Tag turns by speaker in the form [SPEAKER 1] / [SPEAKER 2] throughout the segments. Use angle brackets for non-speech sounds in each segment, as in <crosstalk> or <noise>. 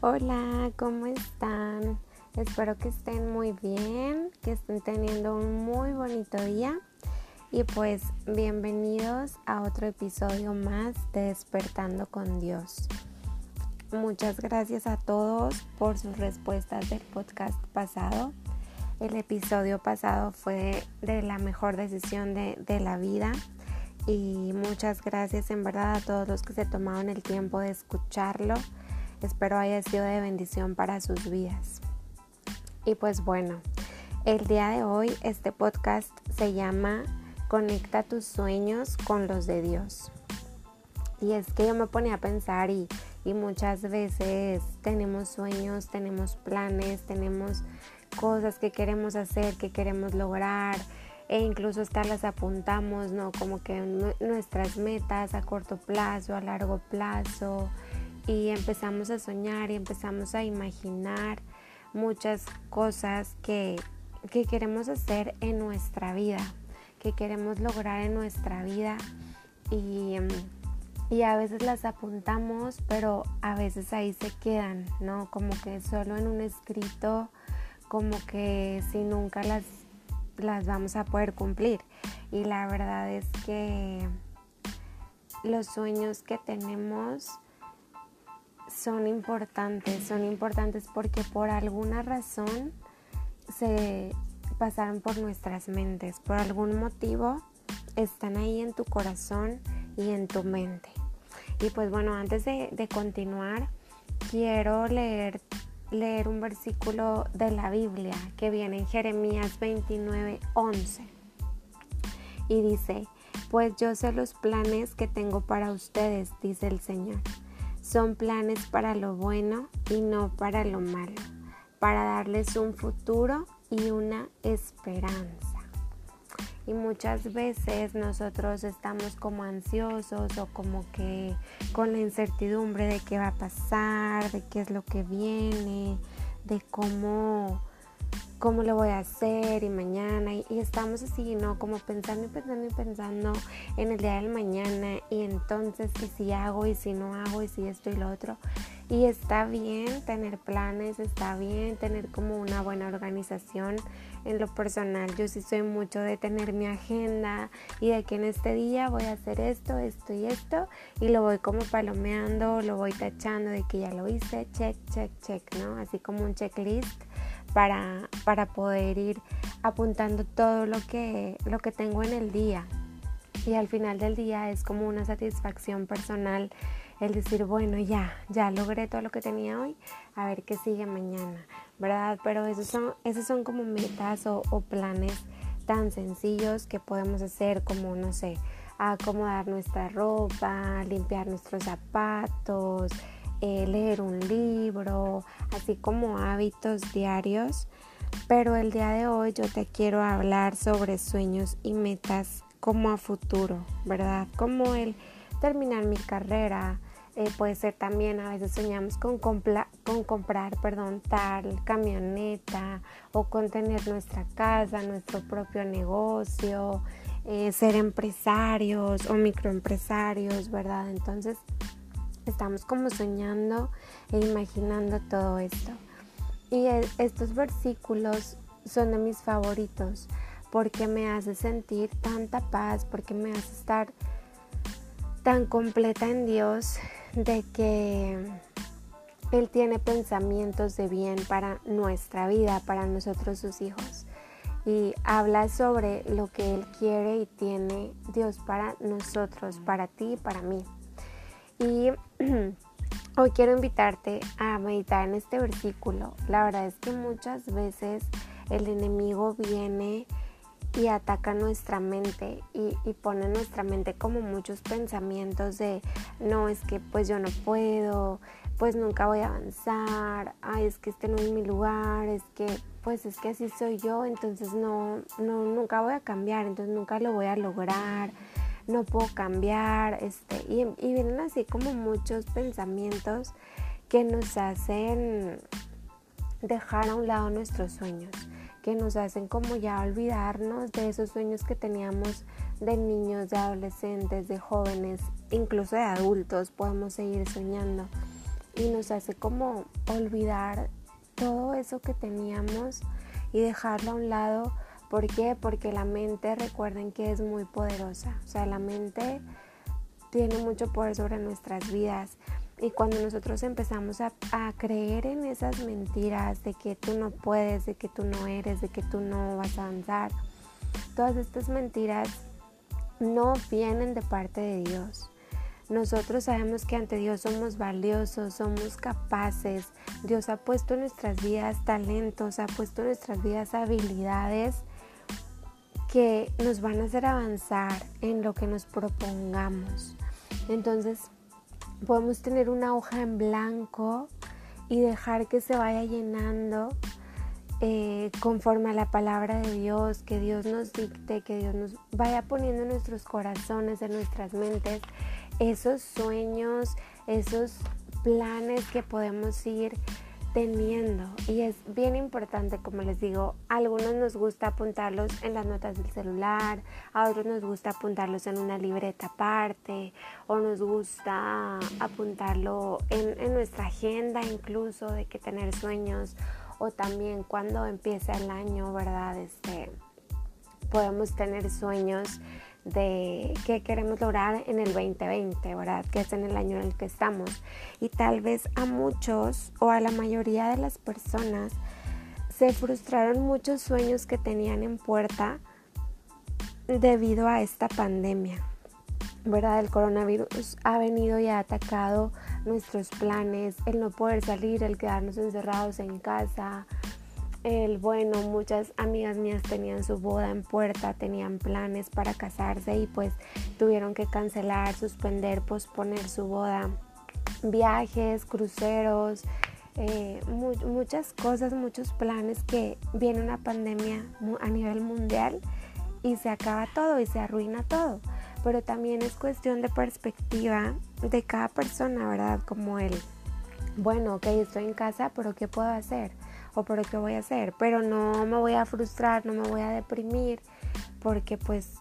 [SPEAKER 1] Hola, ¿cómo están? Espero que estén muy bien, que estén teniendo un muy bonito día y pues bienvenidos a otro episodio más de Despertando con Dios. Muchas gracias a todos por sus respuestas del podcast pasado. El episodio pasado fue de la mejor decisión de, de la vida y muchas gracias en verdad a todos los que se tomaron el tiempo de escucharlo Espero haya sido de bendición para sus vidas. Y pues bueno, el día de hoy este podcast se llama Conecta tus sueños con los de Dios. Y es que yo me ponía a pensar y, y muchas veces tenemos sueños, tenemos planes, tenemos cosas que queremos hacer, que queremos lograr e incluso hasta las apuntamos, ¿no? Como que nuestras metas a corto plazo, a largo plazo, y empezamos a soñar y empezamos a imaginar muchas cosas que, queremos hacer en nuestra vida, que queremos lograr en nuestra vida y, y, a veces las apuntamos, pero a veces ahí se quedan, ¿no? Como que solo en un escrito, como que si nunca las, las vamos a poder cumplir. Y la verdad es que los sueños que tenemos son importantes, son importantes porque por alguna razón se pasaron por nuestras mentes, por algún motivo están ahí en tu corazón y en tu mente. Y pues bueno, antes de, continuar, quiero leer, leer un versículo de la Biblia que viene en Jeremías 29, 11. Y dice, pues yo sé los planes que tengo para ustedes, dice el Señor son planes para lo bueno y no para lo malo, para darles un futuro y una esperanza. Y muchas veces nosotros estamos como ansiosos o como que con la incertidumbre de qué va a pasar, de qué es lo que viene, de cómo cómo lo voy a hacer y mañana y, estamos así, ¿no? Como pensando y pensando y pensando en el día del mañana y entonces y si hago y si no hago y si esto y lo otro. Y está bien tener planes, está bien tener como una buena organización. En lo personal, yo sí soy mucho de tener mi agenda y de que en este día voy a hacer esto, esto y esto y lo voy como palomeando, lo voy tachando de que ya lo hice, check, check, check, ¿no? Así como un checklist para, para poder ir apuntando todo lo que, lo que tengo en el día. Y al final del día es como una satisfacción personal el decir, bueno, ya, ya logré todo lo que tenía hoy, a ver qué sigue mañana, ¿verdad? Pero esos son, esos son como metas o, o planes tan sencillos que podemos hacer como, no sé, acomodar nuestra ropa, limpiar nuestros zapatos, eh, leer un libro, así como hábitos diarios. Pero el día de hoy yo te quiero hablar sobre sueños y metas como a futuro, ¿verdad? Como el terminar mi carrera, eh, puede ser también a veces soñamos con, con comprar perdón, tal camioneta o con tener nuestra casa, nuestro propio negocio, eh, ser empresarios o microempresarios, ¿verdad? Entonces estamos como soñando e imaginando todo esto. Y e, estos versículos son de mis favoritos porque me hace sentir tanta paz, porque me hace estar tan completa en Dios de que Él tiene pensamientos de bien para nuestra vida, para nosotros sus hijos. Y habla sobre lo que Él quiere y tiene Dios para nosotros, para ti y para mí. Y <clears throat> hoy quiero invitarte a meditar en este versículo. La verdad es que muchas veces el enemigo viene y ataca nuestra mente y, pone en nuestra mente como muchos pensamientos de no es que pues yo no puedo, pues nunca voy a avanzar, ay es que este no es mi lugar, es que pues es que así soy yo, entonces no, no nunca voy a cambiar, entonces nunca lo voy a lograr no puedo cambiar, este, y, y vienen así como muchos pensamientos que nos hacen dejar a un lado nuestros sueños, que nos hacen como ya olvidarnos de esos sueños que teníamos de niños, de adolescentes, de jóvenes, incluso de adultos, podemos seguir soñando. y nos hace como olvidar todo eso que teníamos y dejarlo a un lado. ¿Por qué? Porque la mente, recuerden que es muy poderosa. O sea, la mente tiene mucho poder sobre nuestras vidas. Y cuando nosotros empezamos a, creer en esas mentiras de que tú no puedes, de que tú no eres, de que tú no vas a avanzar, todas estas mentiras no vienen de parte de Dios. Nosotros sabemos que ante Dios somos valiosos, somos capaces. Dios ha puesto en nuestras vidas talentos, ha puesto en nuestras vidas habilidades que nos van a hacer avanzar en lo que nos propongamos. Entonces, podemos tener una hoja en blanco y dejar que se vaya llenando eh, conforme a la palabra de Dios, que Dios nos dicte, que Dios nos vaya poniendo en nuestros corazones, en nuestras mentes, esos sueños, esos planes que podemos ir Y es bien importante, como les digo, a algunos nos gusta apuntarlos en las notas del celular, a otros nos gusta apuntarlos en una libreta aparte, o nos gusta apuntarlo en, en nuestra agenda incluso de que tener sueños, o también cuando empieza el año, ¿verdad? Este, podemos tener sueños de qué queremos lograr en el 2020, ¿verdad? Que es en el año en el que estamos. Y tal vez a muchos o a la mayoría de las personas se frustraron muchos sueños que tenían en puerta debido a esta pandemia. ¿Verdad? El coronavirus ha venido y ha atacado nuestros planes, el no poder salir, el quedarnos encerrados en casa, el bueno, muchas amigas mías tenían su boda en puerta, tenían planes para casarse y pues tuvieron que cancelar, suspender, posponer su boda. Viajes, cruceros, eh, muchas cosas, muchos planes que viene una pandemia a nivel mundial y se acaba todo y se arruina todo. Pero también es cuestión de perspectiva de cada persona, ¿verdad? Como el, bueno, ok, estoy en casa, pero ¿qué puedo hacer? O por qué voy a hacer, pero no me voy a frustrar, no me voy a deprimir, porque pues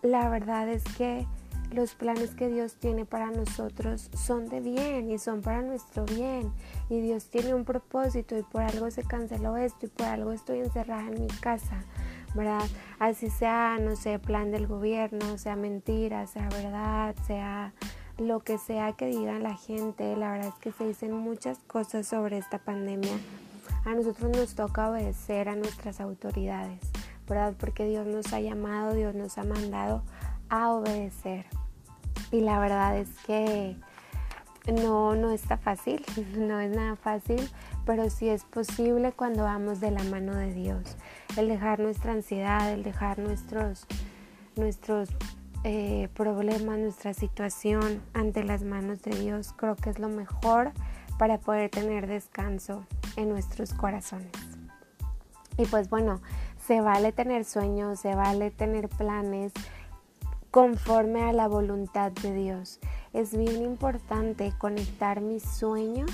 [SPEAKER 1] la verdad es que los planes que Dios tiene para nosotros son de bien y son para nuestro bien. Y Dios tiene un propósito y por algo se canceló esto y por algo estoy encerrada en mi casa, ¿verdad? Así sea, no sé, plan del gobierno, sea mentira, sea verdad, sea lo que sea que diga la gente. La verdad es que se dicen muchas cosas sobre esta pandemia a nosotros nos toca obedecer a nuestras autoridades, ¿verdad? Porque Dios nos ha llamado, Dios nos ha mandado a obedecer. Y la verdad es que no, no está fácil, <laughs> no es nada fácil, pero sí es posible cuando vamos de la mano de Dios. El dejar nuestra ansiedad, el dejar nuestros, nuestros eh, problemas, nuestra situación ante las manos de Dios, creo que es lo mejor para poder tener descanso en nuestros corazones. Y pues bueno, se vale tener sueños, se vale tener planes conforme a la voluntad de Dios. Es bien importante conectar mi sueño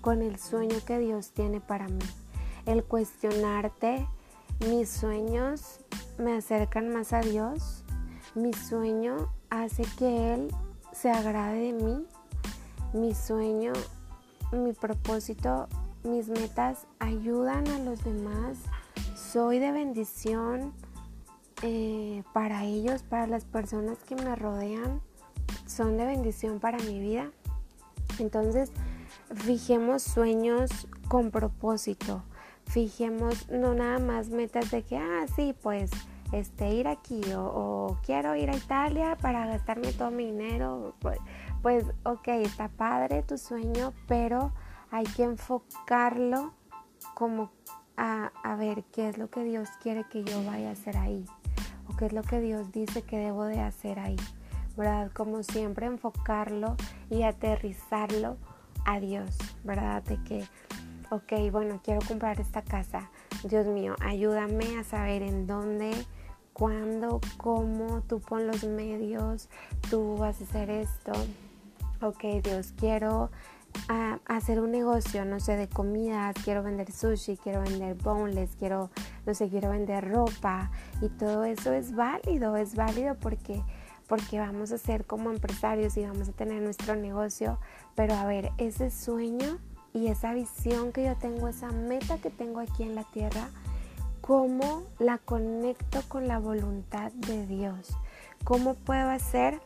[SPEAKER 1] con el sueño que Dios tiene para mí. El cuestionarte, mis sueños me acercan más a Dios, mi sueño hace que Él se agrade de mí, mi sueño, mi propósito mis metas ayudan a los demás, soy de bendición eh, para ellos, para las personas que me rodean, son de bendición para mi vida. Entonces, fijemos sueños con propósito, fijemos no nada más metas de que, ah, sí, pues, este, ir aquí o, o quiero ir a Italia para gastarme todo mi dinero. Pues, ok, está padre tu sueño, pero hay que enfocarlo como a, ver qué es lo que Dios quiere que yo vaya a hacer ahí o qué es lo que Dios dice que debo de hacer ahí, ¿verdad? Como siempre enfocarlo y aterrizarlo a Dios, ¿verdad? De que, ok, bueno, quiero comprar esta casa, Dios mío, ayúdame a saber en dónde, cuándo, cómo, tú pon los medios, tú vas a hacer esto, ok, Dios, quiero a, hacer un negocio, no sé, de comida, quiero vender sushi, quiero vender boneless, quiero, no sé, quiero vender ropa y todo eso es válido, es válido porque porque vamos a ser como empresarios y vamos a tener nuestro negocio, pero a ver, ese sueño y esa visión que yo tengo, esa meta que tengo aquí en la tierra, ¿cómo la conecto con la voluntad de Dios? ¿Cómo puedo hacer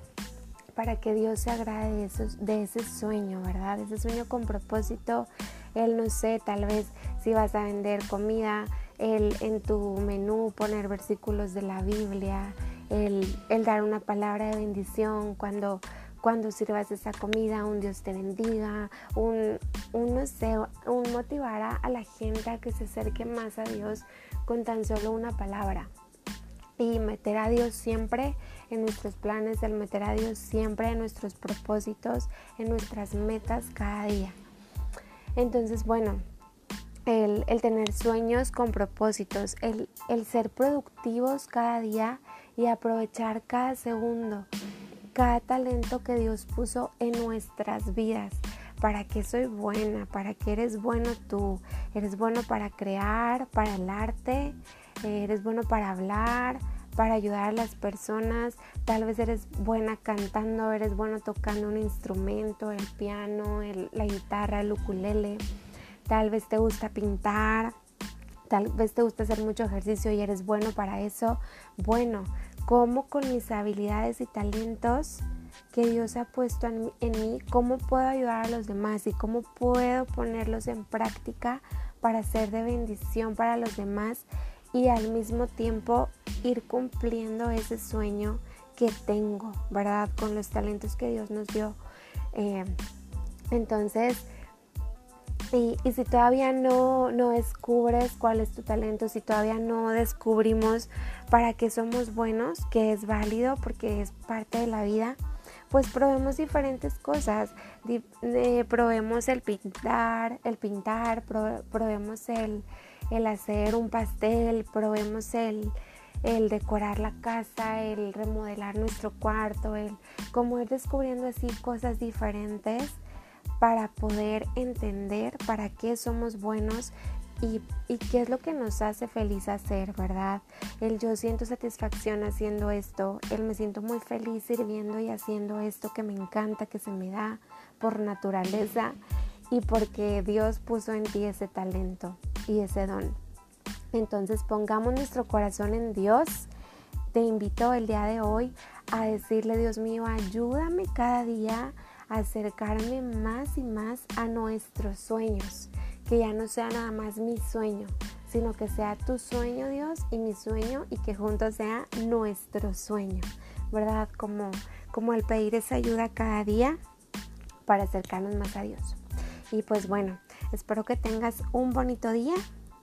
[SPEAKER 1] para que Dios se agrade de, ese sueño, verdad? Ese sueño con propósito, Él no sé, tal vez si vas a vender comida, el en tu menú poner versículos de la Biblia, el, dar una palabra de bendición cuando, cuando sirvas esa comida, un Dios te bendiga, un, un, no sé, un motivar a, a la gente a que se acerque más a Dios con tan solo una palabra. Y meter a Dios siempre en nuestros planes, el meter a Dios siempre en nuestros propósitos, en nuestras metas cada día. Entonces, bueno, el, tener sueños con propósitos, el, el ser productivos cada día y aprovechar cada segundo, cada talento que Dios puso en nuestras vidas. ¿Para qué soy buena? ¿Para qué eres bueno tú? Eres bueno para crear, para el arte, eres bueno para hablar, para ayudar a las personas. Tal vez eres buena cantando, eres bueno tocando un instrumento, el piano, la guitarra, el ukulele. Tal vez te gusta pintar, tal vez te gusta hacer mucho ejercicio y eres bueno para eso. Bueno, ¿cómo con mis habilidades y talentos que Dios ha puesto en, mí, cómo puedo ayudar a los demás y cómo puedo ponerlos en práctica para ser de bendición para los demás y al mismo tiempo ir cumpliendo ese sueño que tengo, ¿verdad? Con los talentos que Dios nos dio. Eh, entonces, y, y, si todavía no, no descubres cuál es tu talento, si todavía no descubrimos para qué somos buenos, que es válido porque es parte de la vida, pues probemos diferentes cosas. Eh, probemos el pintar, el pintar, probemos el, el hacer un pastel, probemos el, el decorar la casa, el remodelar nuestro cuarto, el como ir descubriendo así cosas diferentes para poder entender para qué somos buenos y, qué es lo que nos hace feliz hacer, ¿verdad? El yo siento satisfacción haciendo esto, el me siento muy feliz sirviendo y haciendo esto que me encanta, que se me da por naturaleza y porque Dios puso en ti ese talento y ese don. Entonces pongamos nuestro corazón en Dios. Te invito el día de hoy a decirle, Dios mío, ayúdame cada día a acercarme más y más a nuestros sueños. Que ya no sea nada más mi sueño, sino que sea tu sueño, Dios, y mi sueño, y que juntos sea nuestro sueño, ¿verdad? Como, como el pedir esa ayuda cada día para acercarnos más a Dios. Y pues bueno, espero que tengas un bonito día.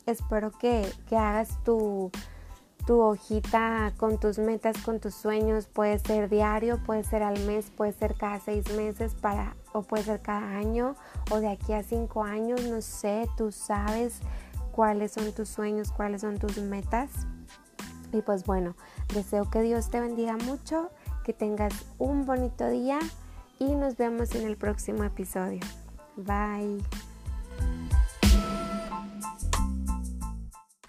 [SPEAKER 1] Espero que, hagas tu, tu hojita con tus metas, con tus sueños. Puede ser diario, puede ser al mes, puede ser cada seis meses para, o puede ser cada año o de aquí a cinco años. No sé, tú sabes cuáles son tus sueños, cuáles son tus metas. Y pues bueno, deseo que Dios te bendiga mucho, que tengas un bonito día y nos vemos en el próximo episodio. Bye.